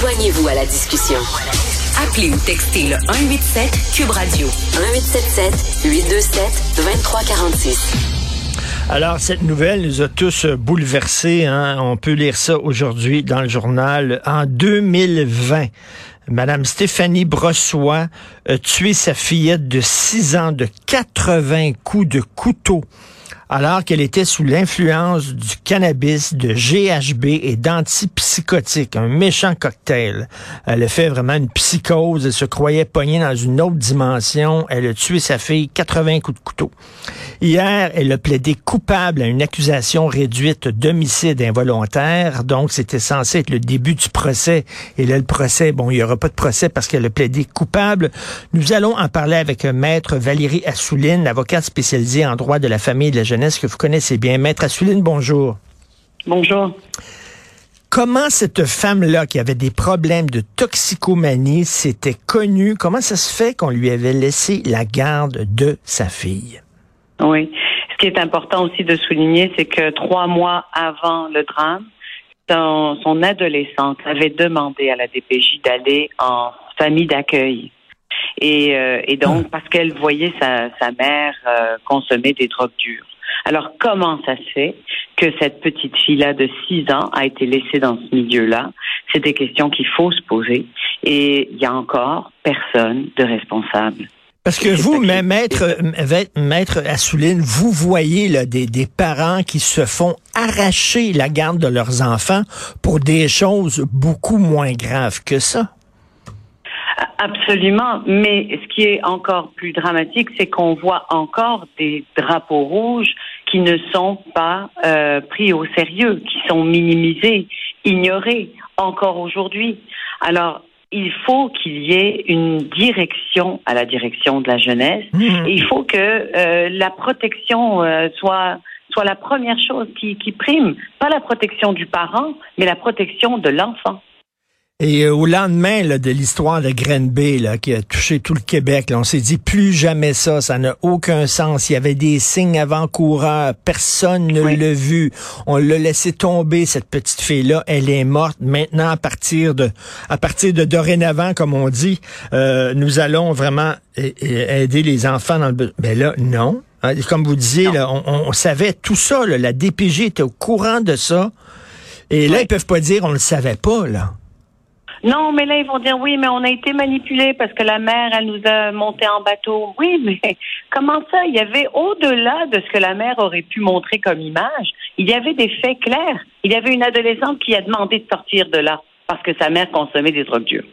Joignez-vous à la discussion. Appelez ou textez le 187 Cube Radio 1877 827 2346. Alors, cette nouvelle nous a tous bouleversés. Hein? On peut lire ça aujourd'hui dans le journal. En 2020, Madame Stéphanie Brossois a tué sa fillette de 6 ans de 80 coups de couteau alors qu'elle était sous l'influence du cannabis, de GHB et d'antipsychotiques, un méchant cocktail. Elle a fait vraiment une psychose, elle se croyait pognée dans une autre dimension, elle a tué sa fille 80 coups de couteau. Hier, elle a plaidé coupable à une accusation réduite d'homicide involontaire, donc c'était censé être le début du procès, et là le procès, bon, il n'y aura pas de procès parce qu'elle a plaidé coupable. Nous allons en parler avec maître Valérie Assouline, avocate spécialisée en droit de la famille et de la jeunesse que vous connaissez bien. Maître Assouline, bonjour. Bonjour. Comment cette femme-là, qui avait des problèmes de toxicomanie, s'était connue? Comment ça se fait qu'on lui avait laissé la garde de sa fille? Oui. Ce qui est important aussi de souligner, c'est que trois mois avant le drame, son, adolescente avait demandé à la DPJ d'aller en famille d'accueil. Et, euh, donc, ah. parce qu'elle voyait sa, mère euh, consommer des drogues dures. Alors, comment ça se fait que cette petite fille-là de 6 ans a été laissée dans ce milieu-là? C'est des questions qu'il faut se poser. Et il y a encore personne de responsable. Parce que vous, maître, maître Assouline, vous voyez là, des, des parents qui se font arracher la garde de leurs enfants pour des choses beaucoup moins graves que ça. Absolument, mais ce qui est encore plus dramatique, c'est qu'on voit encore des drapeaux rouges qui ne sont pas euh, pris au sérieux, qui sont minimisés, ignorés encore aujourd'hui. Alors, il faut qu'il y ait une direction à la direction de la jeunesse. Mmh. il faut que euh, la protection euh, soit soit la première chose qui, qui prime, pas la protection du parent, mais la protection de l'enfant. Et euh, au lendemain de l'histoire de Grenby là, qui a touché tout le Québec, on s'est dit plus jamais ça, ça n'a aucun sens. Il y avait des signes avant-coureurs, personne ne l'a vu. On l'a laissé tomber cette petite fille-là, elle est morte. Maintenant, à partir de, à partir de dorénavant, comme on dit, euh, nous allons vraiment aider les enfants dans le. Mais là, non. Hein, comme vous disiez, là, on, savait tout ça. la DPG était au courant de ça. Et là, ils peuvent pas dire on le savait pas là. Non, mais là, ils vont dire oui, mais on a été manipulés parce que la mère, elle nous a monté en bateau. Oui, mais comment ça? Il y avait au-delà de ce que la mère aurait pu montrer comme image, il y avait des faits clairs. Il y avait une adolescente qui a demandé de sortir de là parce que sa mère consommait des drogues dures.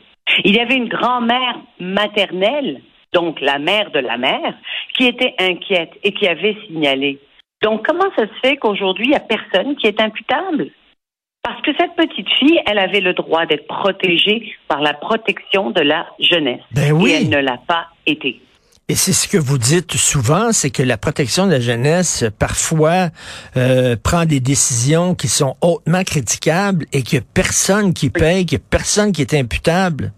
Il y avait une grand-mère maternelle, donc la mère de la mère, qui était inquiète et qui avait signalé. Donc, comment ça se fait qu'aujourd'hui, il n'y a personne qui est imputable? Parce que cette petite fille, elle avait le droit d'être protégée par la protection de la jeunesse. Ben oui. Et elle ne l'a pas été. Et c'est ce que vous dites souvent, c'est que la protection de la jeunesse, parfois, euh, prend des décisions qui sont hautement critiquables et qu'il n'y a personne qui paye, qu'il n'y a personne qui est imputable.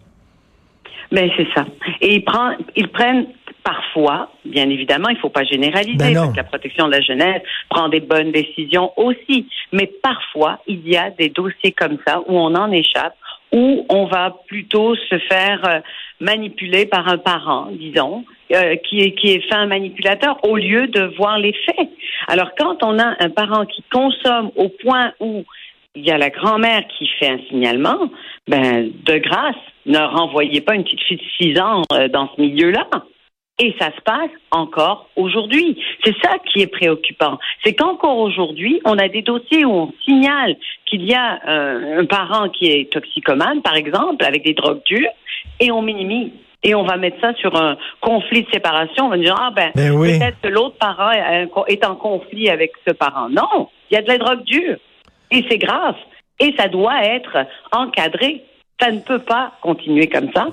Mais ben, c'est ça. Et ils, prennent, ils prennent Parfois, bien évidemment, il ne faut pas généraliser ben parce que la protection de la jeunesse prend des bonnes décisions aussi. Mais parfois, il y a des dossiers comme ça où on en échappe, où on va plutôt se faire euh, manipuler par un parent, disons, euh, qui, est, qui est fait un manipulateur au lieu de voir les faits. Alors, quand on a un parent qui consomme au point où il y a la grand-mère qui fait un signalement, ben, de grâce, ne renvoyez pas une petite fille de 6 ans euh, dans ce milieu-là. Et ça se passe encore aujourd'hui. C'est ça qui est préoccupant. C'est qu'encore aujourd'hui, on a des dossiers où on signale qu'il y a euh, un parent qui est toxicomane, par exemple, avec des drogues dures, et on minimise. Et on va mettre ça sur un conflit de séparation. On va dire, ah ben, ben peut-être que l'autre parent est en conflit avec ce parent. Non, il y a de la drogue dure. Et c'est grave. Et ça doit être encadré. Ça ne peut pas continuer comme ça.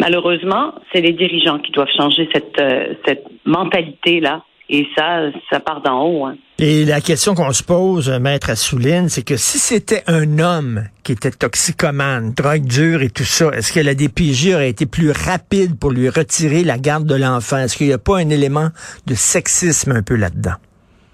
Malheureusement, c'est les dirigeants qui doivent changer cette, euh, cette mentalité-là. Et ça, ça part d'en haut. Hein. Et la question qu'on se pose, maître Assouline, c'est que si c'était un homme qui était toxicomane, drogue dure et tout ça, est-ce que la DPJ aurait été plus rapide pour lui retirer la garde de l'enfant? Est-ce qu'il n'y a pas un élément de sexisme un peu là-dedans?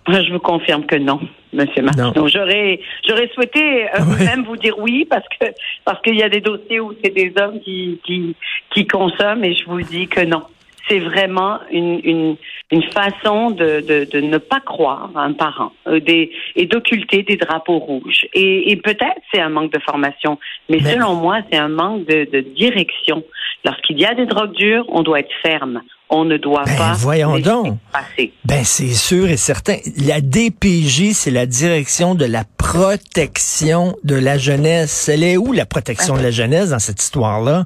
Je vous confirme que non, Monsieur Martineau. J'aurais, j'aurais souhaité euh, même vous dire oui parce que parce qu'il y a des dossiers où c'est des hommes qui, qui qui consomment et je vous dis que non. C'est vraiment une, une, une façon de, de, de, ne pas croire à un parent euh, des, et d'occulter des drapeaux rouges. Et, et peut-être c'est un manque de formation, mais, selon moi, c'est un manque de, de direction. Lorsqu'il y a des drogues dures, on doit être ferme. On ne doit ben, pas. Voyons donc. Ben c'est sûr et certain. La DPJ, c'est la direction de la protection de la jeunesse. Elle est où la protection de la jeunesse dans cette histoire-là?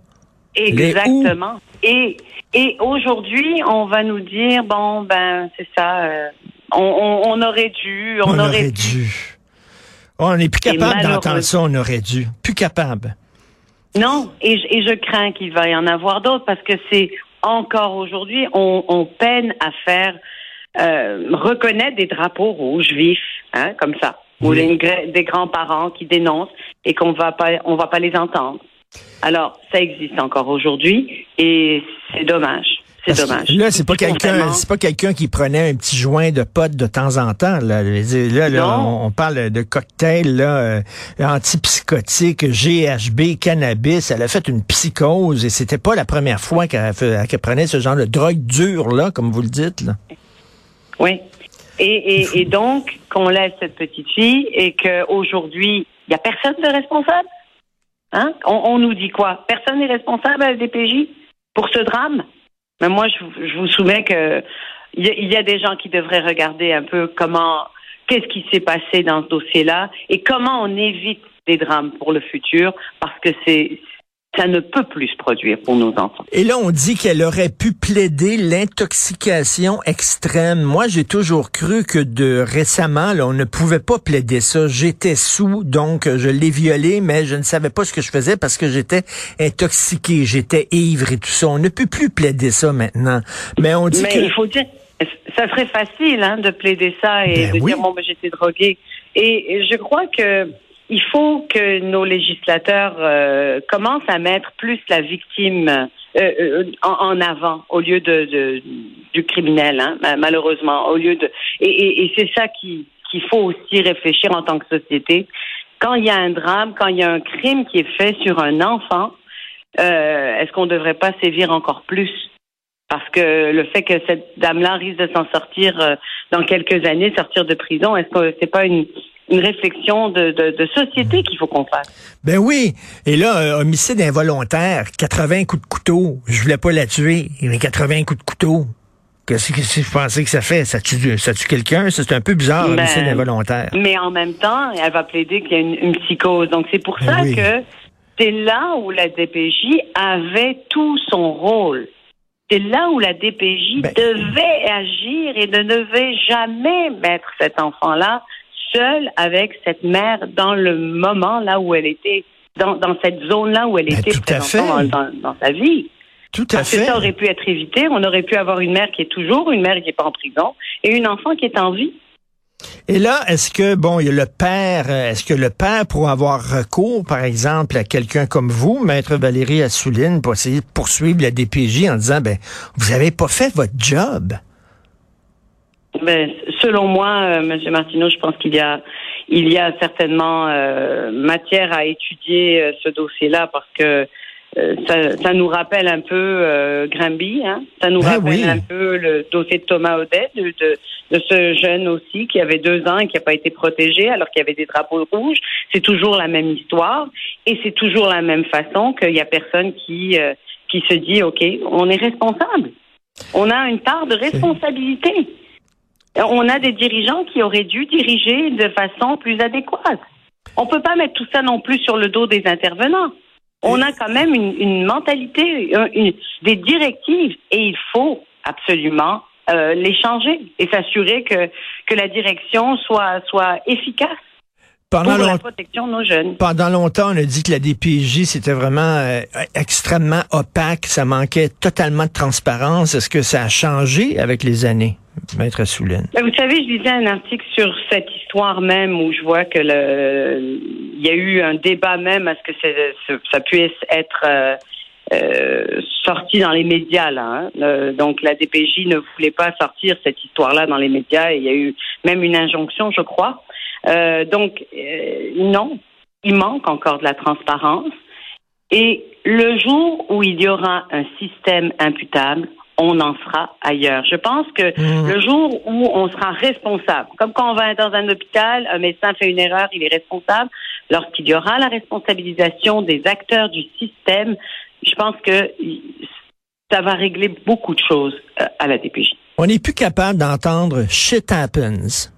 Exactement. Et et aujourd'hui, on va nous dire bon ben c'est ça. Euh, on, on, aurait dû, on, aurait, dû. Oh, on n'est plus capable d'entendre ça. On aurait dû. Plus capable. Non, et, et je crains qu'il va y en avoir d'autres parce que c'est encore aujourd'hui, on, peine à faire euh, reconnaître des drapeaux rouges vifs, hein, comme ça, ou des, des grands-parents qui dénoncent et qu'on va pas, on va pas les entendre. Alors, ça existe encore aujourd'hui et c'est dommage. C'est dommage. Là, c'est pas quelqu'un, c'est pas quelqu'un qui prenait un petit joint de pote de temps en temps. Là, là, on, parle de cocktail là, euh, antipsychotique, GHB, cannabis. Elle a fait une psychose et c'était pas la première fois qu'elle prenait ce genre de drogue dure là, comme vous le dites. Là. Oui. Et, et, et donc qu'on laisse cette petite fille et qu'aujourd'hui il y a personne de responsable? Hein? On, on nous dit quoi? Personne n'est responsable à la DPJ pour ce drame? Mais moi, je, vous soumets que il y, a des gens qui devraient regarder un peu comment, qu'est-ce qui s'est passé dans ce dossier-là et comment on évite des drames pour le futur parce que c'est ça ne peut plus se produire pour nos enfants. Et là, on dit qu'elle aurait pu plaider l'intoxication extrême. Moi, j'ai toujours cru que de récemment, là, on ne pouvait pas plaider ça. J'étais sous, donc je l'ai violé, mais je ne savais pas ce que je faisais parce que j'étais intoxiqué, j'étais ivre et tout ça. On ne peut plus plaider ça maintenant. Mais on dit mais il faut dire, ça serait facile hein, de plaider ça et ben de dire bon, ben, j'étais drogué. et je crois que il faut que nos législateurs euh, commencent à mettre plus la victime euh, euh, en, avant au lieu de, du criminel, hein, malheureusement, au lieu de et, c'est ça qu'il faut aussi réfléchir en tant que société. Quand il y a un drame, quand il y a un crime qui est fait sur un enfant, est-ce qu'on ne devrait pas sévir encore plus? Parce que le fait que cette dame-là risque de s'en sortir dans quelques années, sortir de prison, est-ce que c'est pas une, une réflexion de, de, société qu'il faut qu'on fasse. Ben oui. Et là, euh, homicide involontaire, 80 coups de couteau. Je voulais pas la tuer, mais 80 coups de couteau. Qu'est-ce que je pensais que ça fait? Ça tue, ça tue quelqu'un? C'est un peu bizarre, ben, homicide involontaire. Mais en même temps, elle va plaider qu'il y a une, psychose. Donc c'est pour ben ça que c'est là où la DPJ avait tout son rôle. C'est là où la DPJ ben devait agir et ne devait jamais mettre cet enfant-là seule avec cette mère dans le moment là où elle était, dans, dans cette zone-là où elle ben, était présente dans, dans, sa vie. Tout à Parce fait. Que ça aurait pu être évité. On aurait pu avoir une mère qui est toujours, une mère qui n'est pas en prison, et une enfant qui est en vie. Et là, est-ce que, bon, il y a le père, euh, est-ce que le père pourrait avoir recours, par exemple, à quelqu'un comme vous, Maître Valérie Assouline, pour essayer de poursuivre la DPJ en disant, ben, vous avez pas fait votre job? Selon moi, euh, Monsieur Martineau, je pense qu'il y a il y a certainement euh, matière à étudier euh, ce dossier-là parce que euh, ça, ça, nous rappelle un peu Grimby, hein? ça nous ben rappelle un peu le dossier de Thomas Audet, de, de, de, ce jeune aussi qui avait deux ans et qui n'a pas été protégé alors qu'il y avait des drapeaux rouges. C'est toujours la même histoire et c'est toujours la même façon qu'il y a personne qui qui se dit ok, on est responsable, on a une part de responsabilité on a des dirigeants qui auraient dû diriger de façon plus adéquate. On peut pas mettre tout ça non plus sur le dos des intervenants. On a quand même une, mentalité, des directives, et il faut absolument euh, les changer et s'assurer que, que la direction soit, soit efficace. Pendant pour la protection de nos jeunes. Pendant longtemps, on a dit que la DPJ, c'était vraiment euh, extrêmement opaque, ça manquait totalement de transparence. Est-ce que ça a changé avec les années? Maître Soulen. Ben, vous savez, je lisais un article sur cette histoire même où je vois que le, il y a eu un débat même à ce que ça puisse être euh, euh, sorti dans les médias là. Hein. donc la DPJ ne voulait pas sortir cette histoire-là dans les médias. Et il y a eu même une injonction, je crois. Euh, donc non, il manque encore de la transparence. Et le jour où il y aura un système imputable, on en sera ailleurs. Je pense que mmh. le jour où on sera responsable, comme quand on va dans un hôpital, un médecin fait une erreur, il est responsable. Lorsqu'il y aura la responsabilisation des acteurs du système, je pense que ça va régler beaucoup de choses euh, à la DPJ. On n'est plus capable d'entendre shit happens.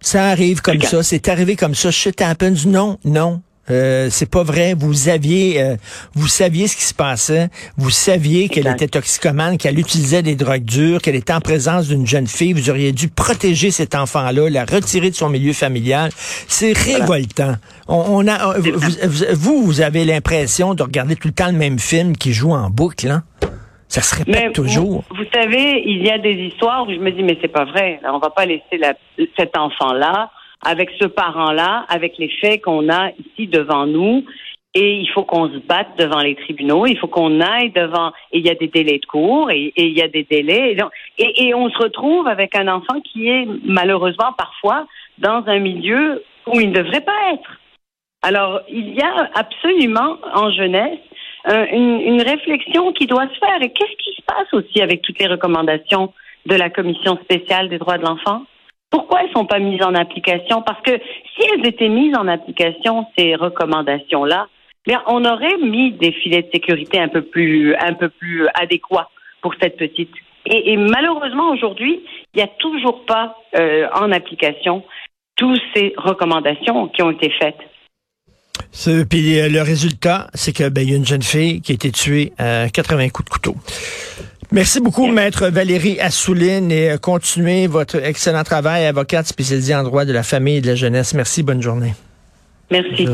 Ça arrive comme ça, c'est arrivé comme ça, shit happens. Non, non, euh, c'est pas vrai. Vous aviez, euh, vous saviez ce qui se passait. Vous saviez qu'elle était toxicomane, qu'elle utilisait des drogues dures, qu'elle était en présence d'une jeune fille. Vous auriez dû protéger cet enfant-là, la retirer de son milieu familial. C'est révoltant. On, a, vous, vous, avez l'impression de regarder tout le temps le même film qui joue en boucle, hein? Ça se répète toujours. Vous, savez, il y a des histoires où je me dis, mais c'est pas vrai. On va pas laisser la, cet enfant-là avec ce parent-là, avec les faits qu'on a ici devant nous. Et il faut qu'on se batte devant les tribunaux, il faut qu'on aille devant, et il y a des délais de cours, et, il y a des délais, et, et, on se retrouve avec un enfant qui est malheureusement parfois dans un milieu où il ne devrait pas être. Alors, il y a absolument en jeunesse une, une réflexion qui doit se faire. Et qu'est-ce qui se passe aussi avec toutes les recommandations de la Commission spéciale des droits de l'enfant? Pourquoi elles sont pas mises en application? Parce que si elles étaient mises en application, ces recommandations-là, bien, on aurait mis des filets de sécurité un peu plus, un peu plus adéquats pour cette petite. Et, malheureusement, aujourd'hui, il n'y a toujours pas euh, en application toutes ces recommandations qui ont été faites. Ce, puis euh, le résultat, c'est que ben, y a une jeune fille qui a été tuée à 80 coups de couteau. Merci beaucoup, Maître Valérie Assouline, et euh, continuez votre excellent travail, avocate spécialisée en droit de la famille et de la jeunesse. Merci, bonne journée. Merci.